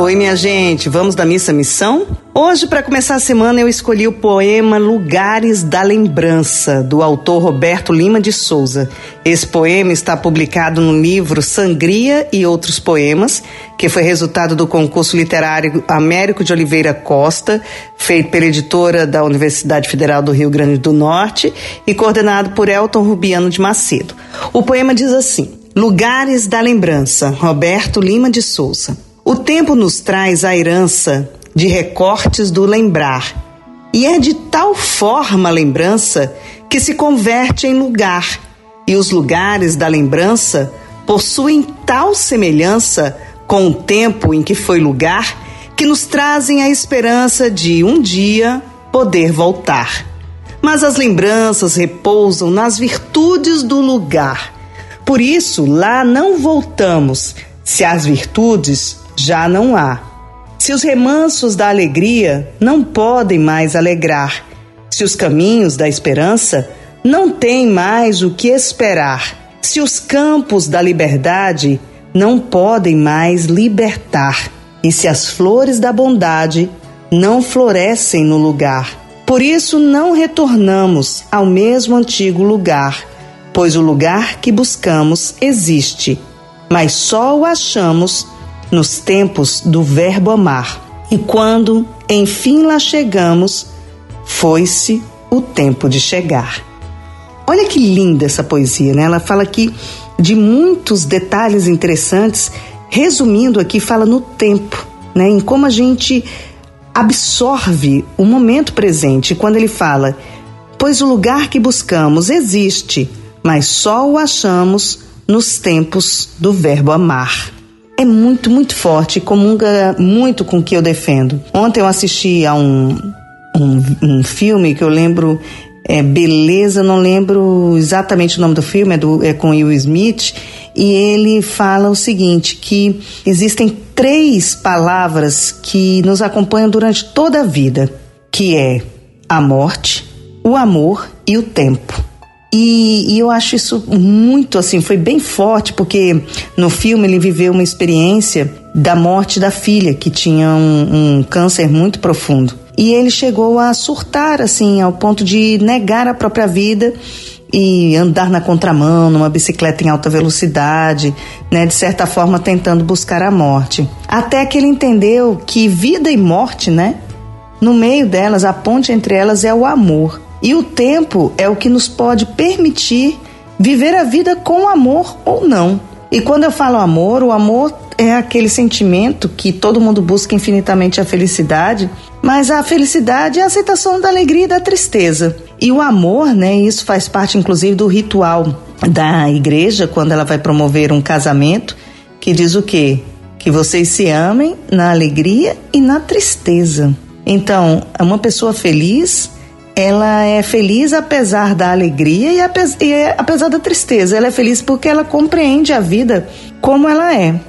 Oi, minha gente, vamos da missa missão? Hoje, para começar a semana, eu escolhi o poema Lugares da Lembrança, do autor Roberto Lima de Souza. Esse poema está publicado no livro Sangria e Outros Poemas, que foi resultado do concurso literário Américo de Oliveira Costa, feito pela editora da Universidade Federal do Rio Grande do Norte e coordenado por Elton Rubiano de Macedo. O poema diz assim: Lugares da Lembrança, Roberto Lima de Souza. O tempo nos traz a herança de recortes do lembrar. E é de tal forma a lembrança que se converte em lugar, e os lugares da lembrança possuem tal semelhança com o tempo em que foi lugar que nos trazem a esperança de um dia poder voltar. Mas as lembranças repousam nas virtudes do lugar. Por isso, lá não voltamos, se as virtudes já não há. Se os remansos da alegria não podem mais alegrar, se os caminhos da esperança não têm mais o que esperar, se os campos da liberdade não podem mais libertar, e se as flores da bondade não florescem no lugar. Por isso não retornamos ao mesmo antigo lugar, pois o lugar que buscamos existe, mas só o achamos nos tempos do Verbo amar. E quando, enfim, lá chegamos, foi-se o tempo de chegar. Olha que linda essa poesia, né? Ela fala aqui de muitos detalhes interessantes, resumindo aqui, fala no tempo, né? Em como a gente absorve o momento presente. Quando ele fala, pois o lugar que buscamos existe, mas só o achamos nos tempos do verbo amar é muito, muito forte, comunga muito com o que eu defendo. Ontem eu assisti a um, um, um filme que eu lembro é Beleza, não lembro exatamente o nome do filme, é, do, é com Will Smith, e ele fala o seguinte, que existem três palavras que nos acompanham durante toda a vida, que é a morte, o amor e o tempo. E, e, eu acho isso muito assim, foi bem forte, porque no filme ele viveu uma experiência da morte da filha, que tinha um, um câncer muito profundo. E ele chegou a surtar, assim, ao ponto de negar a própria vida e andar na contramão, numa bicicleta em alta velocidade, né, de certa forma tentando buscar a morte. Até que ele entendeu que vida e morte, né, no meio delas, a ponte entre elas é o amor. E o tempo é o que nos pode permitir viver a vida com amor ou não. E quando eu falo amor, o amor é aquele sentimento que todo mundo busca infinitamente a felicidade, mas a felicidade é a aceitação da alegria e da tristeza. E o amor, né, isso faz parte inclusive do ritual da igreja quando ela vai promover um casamento, que diz o quê? Que vocês se amem na alegria e na tristeza. Então, uma pessoa feliz ela é feliz apesar da alegria e apesar, é, apesar da tristeza. Ela é feliz porque ela compreende a vida como ela é.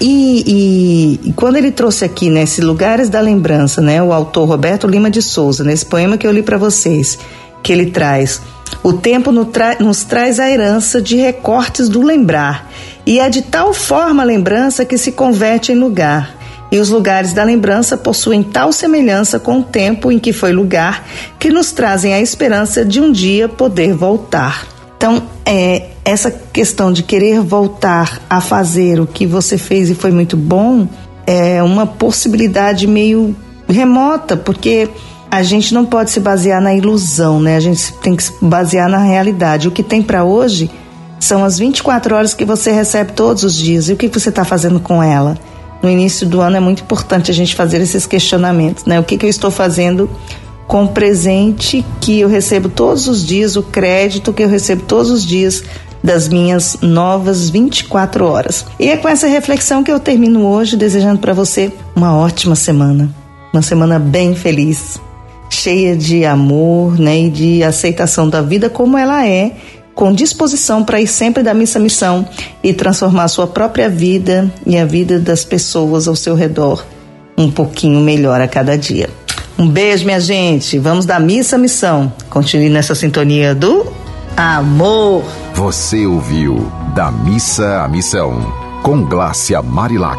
E, e, e, quando ele trouxe aqui nesses né, lugares da lembrança, né, o autor Roberto Lima de Souza, nesse poema que eu li para vocês, que ele traz o tempo nos, tra nos traz a herança de recortes do lembrar, e é de tal forma a lembrança que se converte em lugar e os lugares da lembrança possuem tal semelhança com o tempo em que foi lugar que nos trazem a esperança de um dia poder voltar. Então, é, essa questão de querer voltar a fazer o que você fez e foi muito bom é uma possibilidade meio remota, porque a gente não pode se basear na ilusão, né? A gente tem que se basear na realidade. O que tem para hoje são as 24 horas que você recebe todos os dias. E o que você está fazendo com ela? No início do ano é muito importante a gente fazer esses questionamentos, né? O que, que eu estou fazendo com o presente que eu recebo todos os dias, o crédito que eu recebo todos os dias das minhas novas 24 horas. E é com essa reflexão que eu termino hoje, desejando para você uma ótima semana, uma semana bem feliz, cheia de amor, né, e de aceitação da vida como ela é com disposição para ir sempre da missa à missão e transformar sua própria vida e a vida das pessoas ao seu redor um pouquinho melhor a cada dia. Um beijo, minha gente. Vamos da missa à missão. Continue nessa sintonia do amor. Você ouviu Da Missa à Missão com Glácia Marilac.